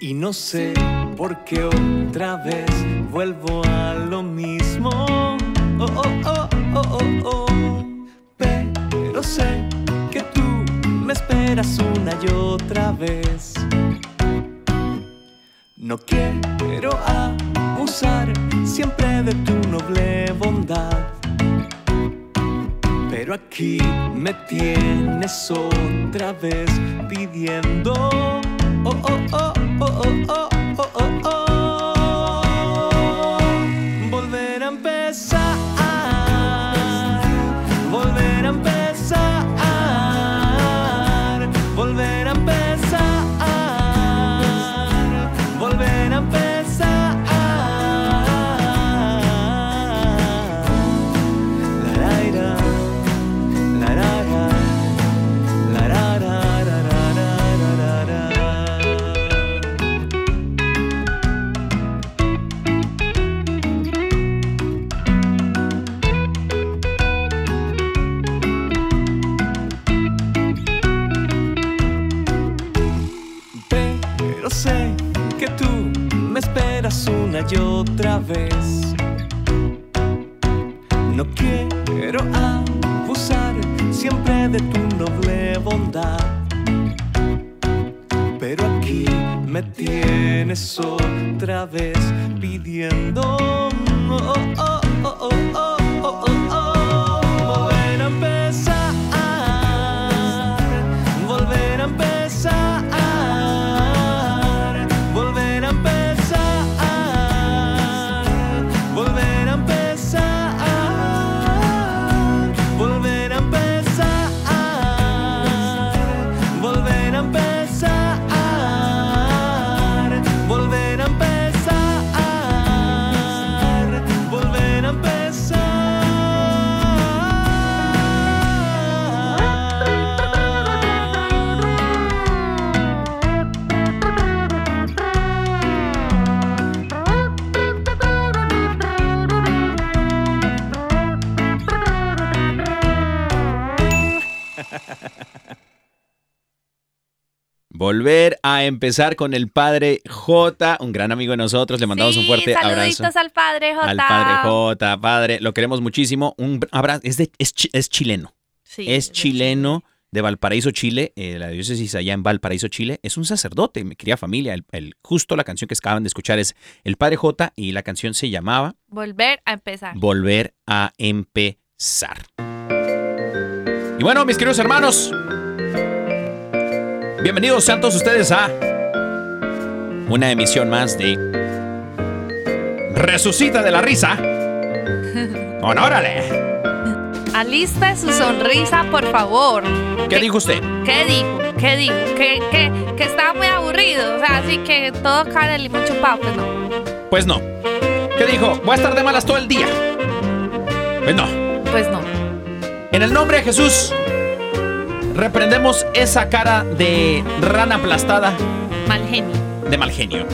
Y no sé por qué otra vez vuelvo a lo mismo. Oh, oh, oh, oh, oh, oh. Pero sé que tú me esperas una y otra vez. No quiero abusar siempre de tu noble bondad. Pero aquí me tienes otra vez pidiendo. Oh, oh, oh, oh, oh, oh, oh, oh. oh, oh. Vez. A empezar con el padre J, un gran amigo de nosotros. Le mandamos un fuerte saluditos abrazo. al padre J. Al padre J, padre, lo queremos muchísimo. Un abrazo, es, de- es, chi- es chileno. Sí, es chileno de Valparaíso, Chile, eh, la diócesis allá en Valparaíso, Chile. Es un sacerdote, mi querida familia. El, el- justo la canción que acaban de escuchar es El Padre J y la canción se llamaba Volver a empezar. Volver a empezar. Y bueno, mis queridos hermanos, bienvenidos sean todos ustedes a una emisión más de Resucita de la risa. <laughs> ¡Honórale! Aliste su sonrisa, por favor. ¿Qué dijo usted? ¿Qué dijo? ¿Qué dijo? Que, que, que estaba muy aburrido. O sea, así que todo cara de limón chupado. Pues no. Pues no. ¿Qué dijo? Voy a estar de malas todo el día. Pues no. Pues no. En el nombre de Jesús, reprendemos esa cara de rana aplastada Mal genio. de mal genio.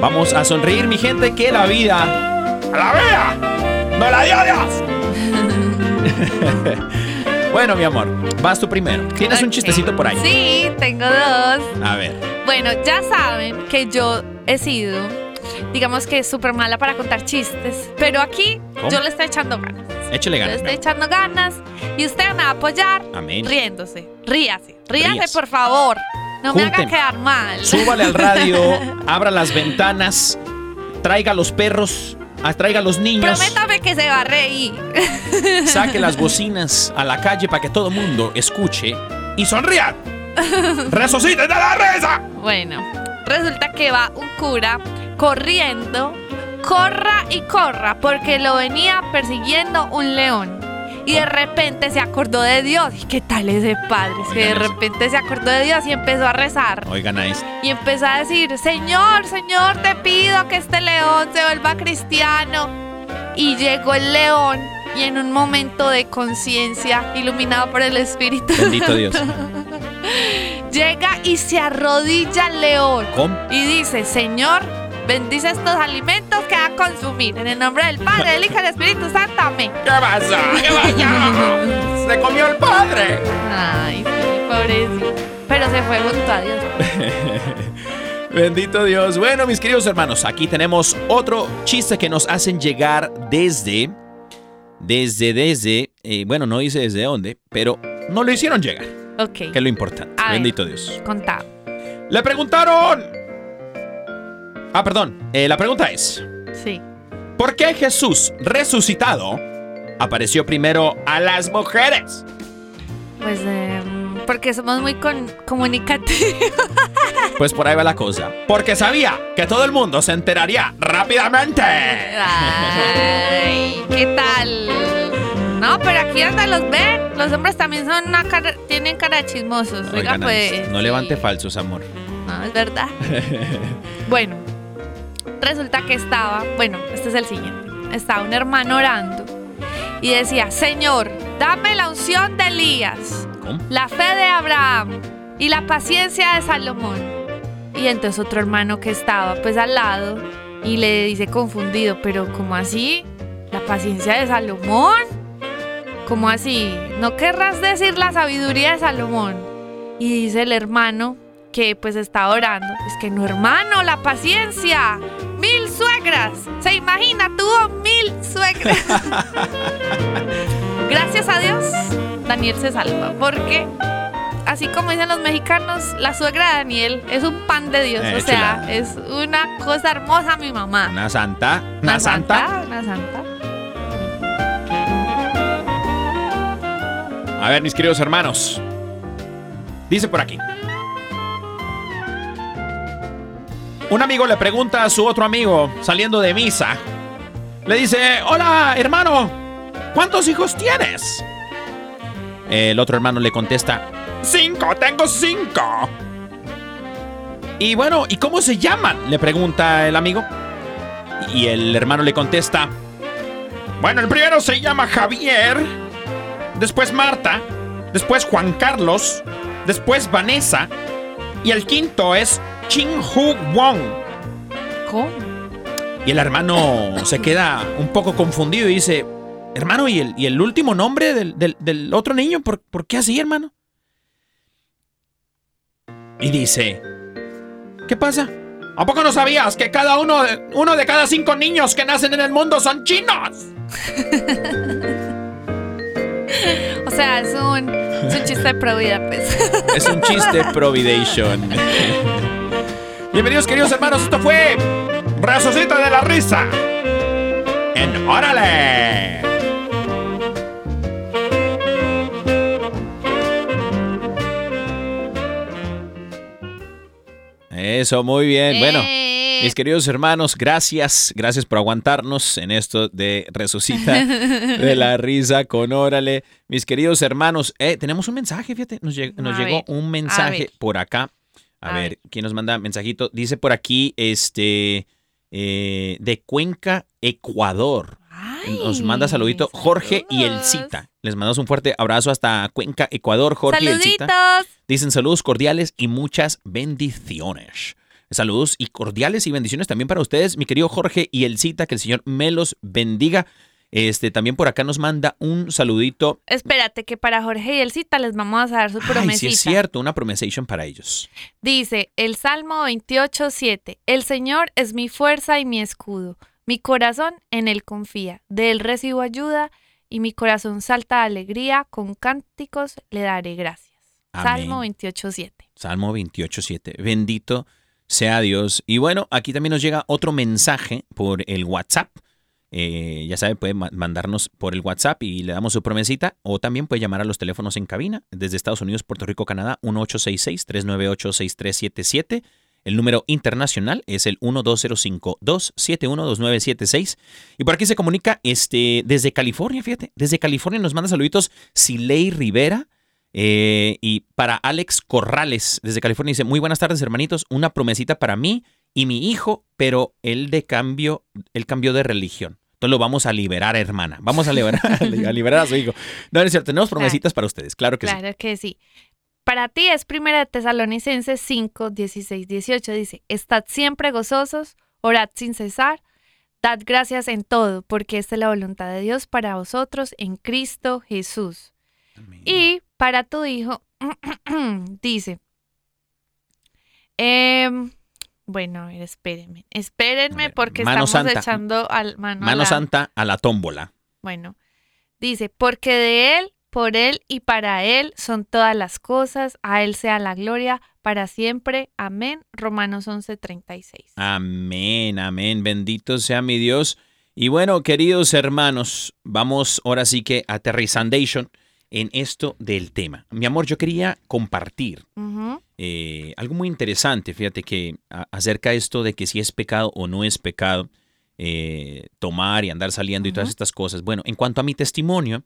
Vamos a sonreír, mi gente, que la vida. ¡A la vida! ¡No la dio Dios! <laughs> bueno, mi amor, vas tú primero. ¿Tienes un chistecito por ahí? Sí, tengo dos. A ver. Bueno, ya saben que yo he sido, digamos que súper mala para contar chistes, pero aquí ¿Cómo? yo le estoy echando ganas. Échale Yo le ganas. estoy echando ganas y usted me va a apoyar Amén. riéndose. Ríase, ríase por favor. No me haga Junten. quedar mal. Súbale al radio, <laughs> abra las ventanas, traiga a los perros, ah, traiga a los niños, Prométame que se va a reír. <laughs> saque las <laughs> bocinas a la calle para que todo el mundo escuche y sonría. ¡Resuciten de la risa! Bueno, resulta que va un cura corriendo, corra y corra, porque lo venía persiguiendo un león. Y de repente se acordó de Dios. ¿Y qué tal ese padre? Que de repente se acordó de Dios y empezó a rezar. Oigan a esto. Y empezó a decir, Señor, Señor, te pido que este león se vuelva cristiano. Y llegó el león y en un momento de conciencia, iluminado por el Espíritu, Bendito Dios. <laughs> llega y se arrodilla al león. ¿Cómo? Y dice, Señor, bendice estos alimentos que va a consumir. En el nombre del Padre, del Hijo y del Espíritu Santo. Amén. ¿Qué pasa? ¿Qué pasa? ¡Se comió el padre! Ay, sí, pobrecito. Pero se fue junto a Dios. <laughs> Bendito Dios. Bueno, mis queridos hermanos, aquí tenemos otro chiste que nos hacen llegar desde. Desde, desde. eh, bueno, no dice desde dónde, pero no lo hicieron llegar, Ok, que es lo importante. A ver. Bendito Dios. contado. Le preguntaron. Ah, perdón. eh, la pregunta es: Sí. ¿Por qué Jesús resucitado apareció primero a las mujeres? Pues eh, porque somos muy con- comunicativos. Pues por ahí va la cosa. Porque sabía que todo el mundo se enteraría rápidamente. Ay, ¿qué tal? No, pero aquí donde los ven, los hombres también son una cara, tienen cara de chismosos. Oiga, Oigan, pues. no levante sí. falsos, amor. No, es verdad. <laughs> bueno, resulta que estaba, bueno, este es el siguiente. Estaba un hermano orando y decía, Señor, dame la unción de Elías, ¿Cómo? la fe de Abraham y la paciencia de Salomón. Y entonces otro hermano que estaba pues al lado y le dice confundido, pero ¿cómo así? ¿La paciencia de Salomón? ¿Cómo así? ¿No querrás decir la sabiduría de Salomón? Y dice el hermano que pues está orando, es que no hermano, la paciencia, mil suegras, se imagina, tuvo mil suegras. <laughs> Gracias a Dios, Daniel se salva, porque así como dicen los mexicanos, la suegra de Daniel es un pan de Dios, Eh, o sea, es una cosa hermosa mi mamá. Una santa. Una, santa. Una santa. A ver, mis queridos hermanos. Dice por aquí. Un amigo le pregunta a su otro amigo, saliendo de misa. Le dice, hola, hermano, ¿cuántos hijos tienes? El otro hermano le contesta, cinco, tengo cinco. Y bueno, ¿y cómo se llaman? Le pregunta el amigo. Y el hermano le contesta, bueno, el primero se llama Javier, después Marta, después Juan Carlos, después Vanessa y el quinto es Ching Hu Wong. ¿Cómo? Y el hermano se queda un poco confundido y dice, hermano, ¿y el, y el último nombre del, del- del otro niño? ¿Por, por qué así, hermano? Y dice, ¿qué pasa? ¿A poco no sabías que cada uno, de- uno de cada cinco niños que nacen en el mundo son chinos? <laughs> O sea, es un, es un chiste de pro vida, pues. Es un chiste Providation. Bienvenidos, queridos hermanos. Esto fue Resucita de la Risa. En Órale. Eso, muy bien. Bueno. Mis queridos hermanos, gracias, gracias por aguantarnos en esto de Resucita de la <laughs> risa con Órale. Mis queridos hermanos, eh, tenemos un mensaje, fíjate, nos, lleg- nos A llegó ver, un mensaje por acá. A, A ver, ver. ¿quién nos manda mensajito? Dice por aquí, este, eh, de Cuenca, Ecuador. ay, Nos manda saludito Jorge y saludos. Elcita. Les mandamos un fuerte abrazo hasta Cuenca, Ecuador, Jorge y Elcita. Dicen saludos cordiales y muchas bendiciones. Saludos y cordiales y bendiciones también para ustedes, mi querido Jorge y Elcita, que el Señor me los bendiga. Este también por acá nos manda un saludito. Espérate, que para Jorge y Elcita les vamos a dar su Ay, promesita. sí es cierto, una promesation para ellos. Dice el Salmo 28.7, El Señor es mi fuerza y mi escudo. Mi corazón en Él confía. De Él recibo ayuda y mi corazón salta de alegría. Con cánticos le daré gracias. Amén. Salmo 28.7. Salmo 28.7. Bendito sea Dios. Y bueno, aquí también nos llega otro mensaje por el WhatsApp. Eh, ya sabe, puede ma- mandarnos por el WhatsApp y le damos su promesita. O también puede llamar a los teléfonos en cabina desde Estados Unidos, Puerto Rico, Canadá, 1866-398-6377. El número internacional es el 12052712976. Y por aquí se comunica este, desde California, fíjate. Desde California nos manda saluditos Siley Rivera. Eh, y para Alex Corrales, desde California, dice: Muy buenas tardes, hermanitos. Una promesita para mí y mi hijo, pero él de cambio, él cambió de religión. Entonces lo vamos a liberar, hermana. Vamos a liberar, <laughs> a liberar a su hijo. No, no es cierto. Tenemos promesitas para ustedes, claro que sí. Claro que sí. Para ti es Primera de Tesalonicenses 5, 16, 18. Dice, estad siempre gozosos, orad sin cesar, dad gracias en todo, porque esta es la voluntad de Dios para vosotros en Cristo Jesús. Y para tu hijo, <clears throat> dice, em, bueno, a ver, espérenme, espérenme A ver, porque estamos santa. echando al mano, a la- santa a la tómbola. bueno, dice, porque de Él, por Él y para Él son todas las cosas, a Él sea la gloria para siempre. Amén. Romanos 11:36. Amén, amén. Bendito sea mi Dios. Y bueno, queridos hermanos, vamos ahora sí que aterrizandation en esto del tema. Mi amor, yo quería compartir eh, algo muy interesante, fíjate que a- acerca de esto de que si es pecado o no es pecado eh, tomar y andar saliendo y todas estas cosas. Bueno, en cuanto a mi testimonio,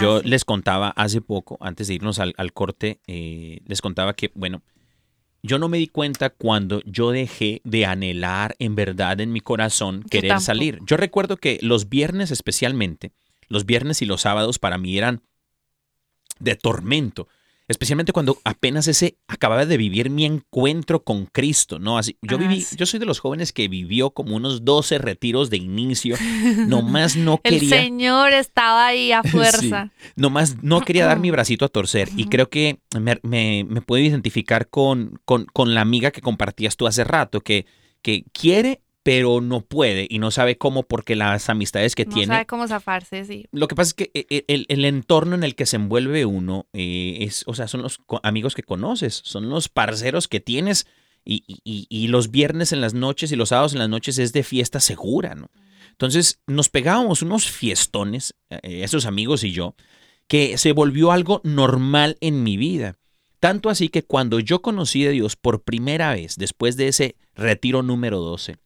yo Ah, sí. les contaba hace poco, antes de irnos al, al corte, eh, les contaba que, bueno, yo no me di cuenta cuando yo dejé de anhelar en verdad en mi corazón Yo querer salir. Yo recuerdo que los viernes especialmente, los viernes y los sábados para mí eran de tormento. Especialmente cuando apenas ese acababa de vivir mi encuentro con Cristo, ¿no? Así, yo viví, yo soy de los jóvenes que vivió como unos 12 retiros de inicio, nomás no <laughs> El quería Señor estaba ahí a <laughs> fuerza. nomás no quería dar mi <clears throat> bracito a torcer. Y creo que me, me- me puedo identificar con, con, con la amiga que compartías tú hace rato, que, que quiere, pero no puede y no sabe cómo porque las amistades que no tiene. sabe cómo zafarse, sí. Lo que pasa es que eh, el, el entorno en el que se envuelve uno eh, es, o sea, son los amigos que conoces, son los parceros que tienes y, y- y- y los viernes en las noches y los sábados en las noches es de fiesta segura, ¿no? Entonces nos pegábamos unos fiestones, eh, esos amigos y yo, que se volvió algo normal en mi vida. Tanto así que cuando yo conocí a Dios por primera vez, después de ese retiro número 12,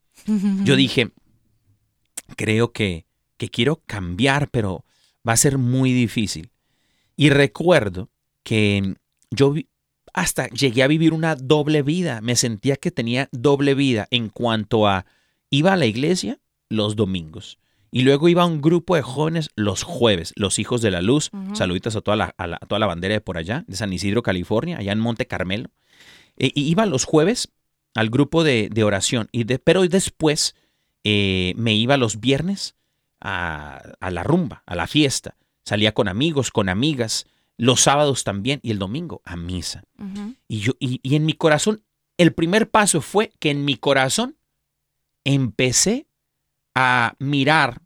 yo dije, creo que, que quiero cambiar, pero va a ser muy difícil. Y recuerdo que yo hasta llegué a vivir una doble vida. Me sentía que tenía doble vida en cuanto a iba a la iglesia los domingos y luego iba a un grupo de jóvenes los jueves, los hijos de la luz. Ujú. Saluditos a toda, la, a la- a toda la bandera de por allá, de San Isidro, California, allá en Monte Carmelo. E- y iba los jueves al grupo de, de oración, y de, pero después eh, me iba los viernes a, a la rumba, a la fiesta. Salía con amigos, con amigas, los sábados también y el domingo a misa. Y, yo, y, y en mi corazón, el primer paso fue que en mi corazón empecé a mirar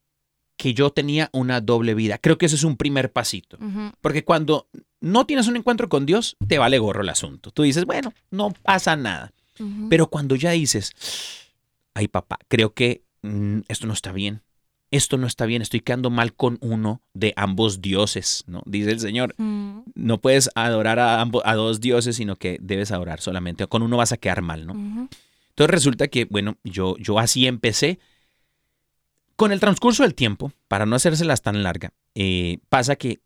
que yo tenía una doble vida. Creo que ese es un primer pasito. Porque cuando no tienes un encuentro con Dios, te vale gorro el asunto. Tú dices, bueno, no pasa nada. Pero cuando ya dices, ay papá, creo que mm, esto no está bien. Esto no está bien, estoy quedando mal con uno de ambos dioses, ¿no? Dice el Señor, Mm, no puedes adorar a, ambos, a dos dioses, sino que debes adorar solamente. Con uno vas a quedar mal, ¿no? Entonces resulta que, bueno, yo, yo así empecé. Con el transcurso del tiempo, para no hacérselas tan larga, eh, pasa que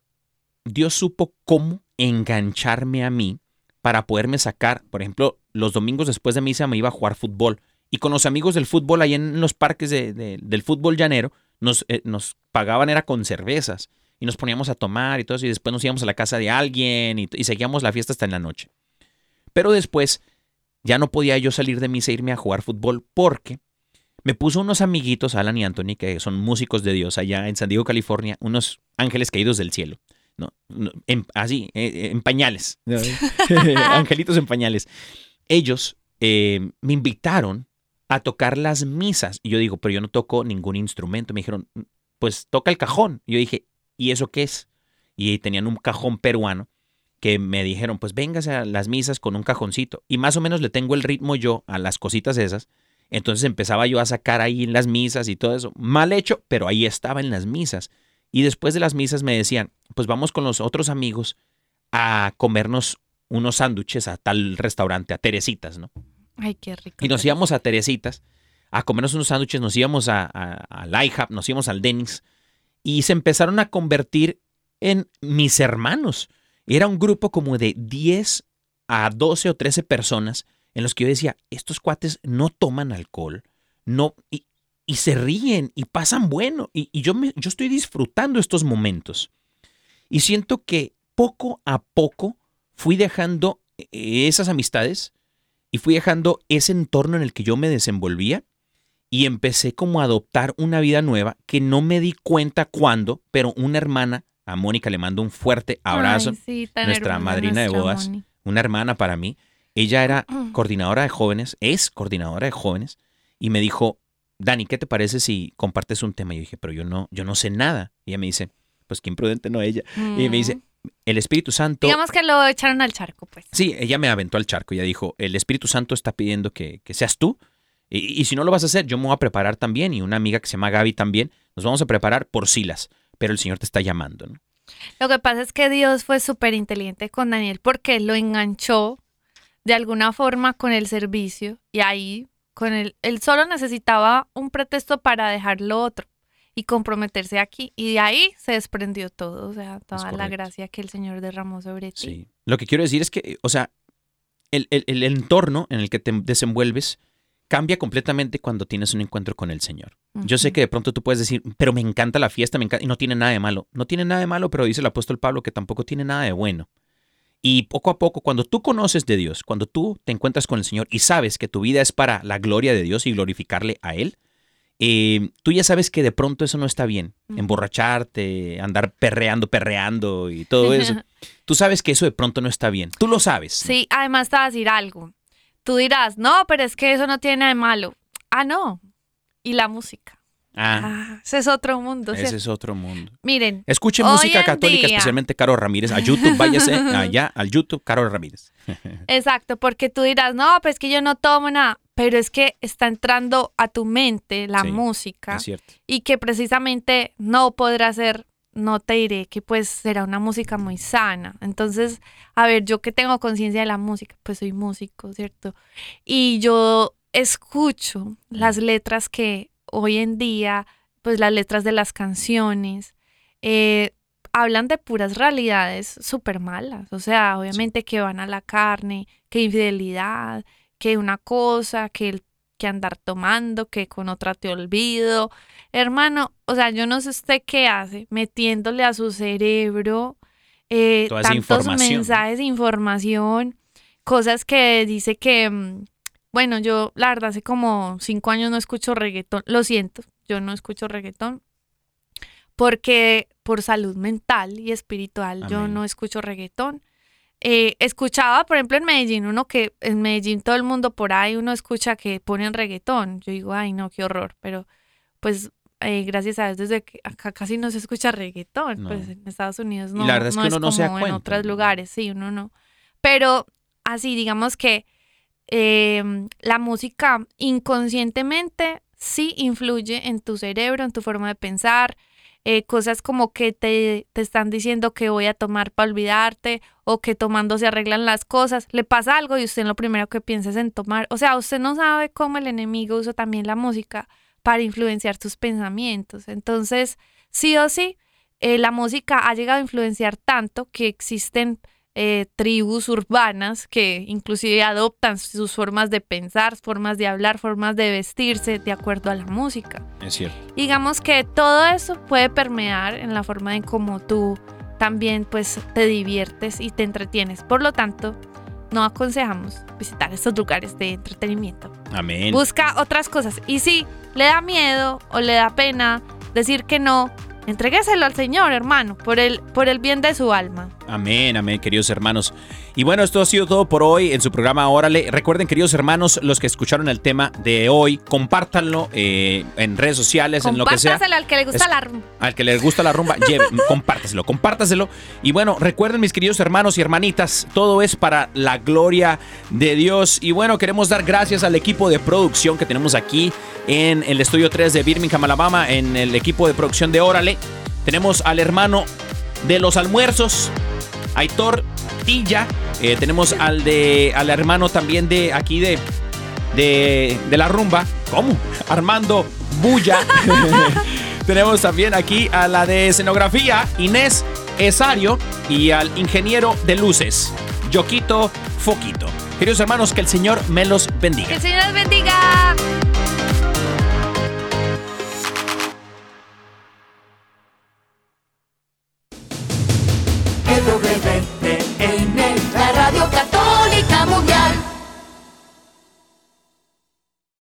Dios supo cómo engancharme a mí para poderme sacar, por ejemplo, los domingos después de misa me iba a jugar fútbol. Y con los amigos del fútbol, ahí en los parques de- de- del fútbol llanero, nos, eh, nos pagaban, era con cervezas. Y nos poníamos a tomar y todo eso. Y después nos íbamos a la casa de alguien y, y seguíamos la fiesta hasta en la noche. Pero después ya no podía yo salir de misa e irme a jugar fútbol porque me puso unos amiguitos, Alan y Anthony, que son músicos de Dios allá en San Diego, California, unos ángeles caídos del cielo. ¿No? En- así, eh, en pañales. ¿no? <laughs> <laughs> Angelitos en pañales. Ellos eh, me invitaron a tocar las misas. Y yo digo, pero yo no toco ningún instrumento. Me dijeron, pues toca el cajón. Y yo dije, ¿y eso qué es? Y tenían un cajón peruano que me dijeron, pues véngase a las misas con un cajoncito. Y más o menos le tengo el ritmo yo a las cositas esas. Entonces empezaba yo a sacar ahí en las misas y todo eso. Mal hecho, pero ahí estaba en las misas. Y después de las misas me decían, pues vamos con los otros amigos a comernos unos sándwiches a tal restaurante, a Teresitas, ¿no? Ay, qué rico. Y nos íbamos a Teresitas a comernos unos sándwiches, nos íbamos a, a, IHOP, nos íbamos al Dennis y se empezaron a convertir en mis hermanos. Era un grupo como de 10 a 12 o 13 personas en los que yo decía, estos cuates no toman alcohol, no, y, y se ríen y pasan bueno. Y, y yo, me, yo estoy disfrutando estos momentos. Y siento que poco a poco fui dejando eh, esas amistades y fui dejando ese entorno en el que yo me desenvolvía y empecé como a adoptar una vida nueva que no me di cuenta cuándo, pero una hermana, a Mónica le mando un fuerte abrazo, Ay, sí, tan nuestra madrina de bodas, Moni. una hermana para mí. Ella era <clears throat> coordinadora de jóvenes, es coordinadora de jóvenes, y me dijo, Dani, ¿qué te parece si compartes un tema? Y yo dije, pero yo no, yo no sé nada. Y ella me dice, pues qué imprudente no ella. Y me dice, el Espíritu Santo. Digamos que lo echaron al charco, pues. Sí, ella me aventó al charco. Ella dijo, el Espíritu Santo está pidiendo que, que seas tú. Y, y si no lo vas a hacer, yo me voy a preparar también. Y una amiga que se llama Gaby también. Nos vamos a preparar por Silas. Pero el Señor te está llamando, ¿no? Lo que pasa es que Dios fue súper inteligente con Daniel porque lo enganchó de alguna forma con el servicio y ahí con él, él solo necesitaba un pretexto para dejar lo otro y comprometerse aquí y de ahí se desprendió todo, o sea, toda la gracia que el Señor derramó sobre ti. Sí. Lo que quiero decir es que, o sea, el, el- el entorno en el que te desenvuelves cambia completamente cuando tienes un encuentro con el Señor. Yo sé que de pronto tú puedes decir, pero me encanta la fiesta, me encanta, y no tiene nada de malo. No tiene nada de malo, pero dice el apóstol Pablo que tampoco tiene nada de bueno. Y poco a poco, cuando tú conoces de Dios, cuando tú te encuentras con el Señor y sabes que tu vida es para la gloria de Dios y glorificarle a Él, eh, tú ya sabes que de pronto eso no está bien. Emborracharte, andar perreando, perreando y todo eso. <laughs> Tú sabes que eso de pronto no está bien. Tú lo sabes. Sí, además te voy a decir algo. Tú dirás, no, pero es que eso no tiene nada de malo. Ah, no. Y la música. Ah, Ah, ese es otro mundo. ese es otro mundo. Miren, Escuche música católica, día. especialmente Caro Ramírez. A YouTube, váyase <laughs> allá al YouTube, Caro Ramírez. <laughs> Exacto, porque tú dirás, no, pues es que yo no tomo nada, pero es que está entrando a tu mente la Sí, música Es cierto. y que precisamente no podrá ser, no te diré que pues será una música muy sana. Entonces, a ver, yo que tengo conciencia de la música, pues soy músico, ¿cierto? Y yo escucho las letras que hoy en día, pues las letras de las canciones, eh, hablan de puras realidades súper malas. O sea, obviamente que van a la carne, que infidelidad, que una cosa, que, el- que andar tomando, que con otra te olvido. Hermano, o sea, yo no sé usted qué hace metiéndole a su cerebro eh, tantos mensajes, información, cosas que dice que, mm, bueno, yo la verdad hace como cinco años no escucho reggaetón. Lo siento, yo no escucho reggaetón porque por salud mental y espiritual yo no escucho reggaetón. Eh, escuchaba, por ejemplo, en Medellín, uno que en Medellín todo el mundo por ahí uno escucha que ponen reggaetón. Yo digo, ay, no, qué horror. Pero, pues, eh, gracias a Dios, desde que acá casi no se escucha reggaetón. No. Pues en Estados Unidos Y no, la verdad es que uno no como se da en cuenta, otros lugares, sí, uno no. Pero así, digamos que eh, la música inconscientemente sí influye en tu cerebro, en tu forma de pensar. eh, cosas como que te, te están diciendo que voy a tomar para olvidarte o que tomando se arreglan las cosas. Le pasa algo y usted lo primero que piensa es en tomar. O sea, usted no sabe cómo el enemigo usa también la música para influenciar tus pensamientos. Entonces, sí o sí, eh, la música ha llegado a influenciar tanto que existen eh, tribus urbanas que inclusive adoptan sus formas de pensar, formas de hablar, formas de vestirse de acuerdo a la música. Es cierto. Digamos que todo eso puede permear en la forma en cómo tú también pues te diviertes y te entretienes. Por lo tanto, no aconsejamos visitar estos lugares de entretenimiento. Amén. Busca otras cosas. Y si le da miedo o le da pena decir que no, entrégueselo al Señor, hermano, por el, por el bien de su alma. Amén, amén, queridos hermanos. Y bueno, esto ha sido todo por hoy en su programa Órale. Recuerden, queridos hermanos, los que escucharon el tema de hoy, compártanlo eh, en redes sociales, en lo que sea. Compártaselo al que le gusta Es- la rumba. Al que le gusta la rumba, lleve, <laughs> compártaselo, compártaselo. Y bueno, recuerden, mis queridos hermanos y hermanitas, todo es para la gloria de Dios. Y bueno, queremos dar gracias al equipo de producción que tenemos aquí en el estudio 3 de Birmingham, Alabama, en el equipo de producción de Órale. Tenemos al hermano de los almuerzos, Aitor Tilla. Eh, tenemos al de al hermano también de aquí de, de, de la rumba. ¿Cómo? <laughs> Armando Bulla. <laughs> tenemos también aquí a la de escenografía, Inés Esario. Y al ingeniero de luces, Yoquito Foquito. Queridos hermanos, que el Señor me los bendiga. Que el Señor los bendiga.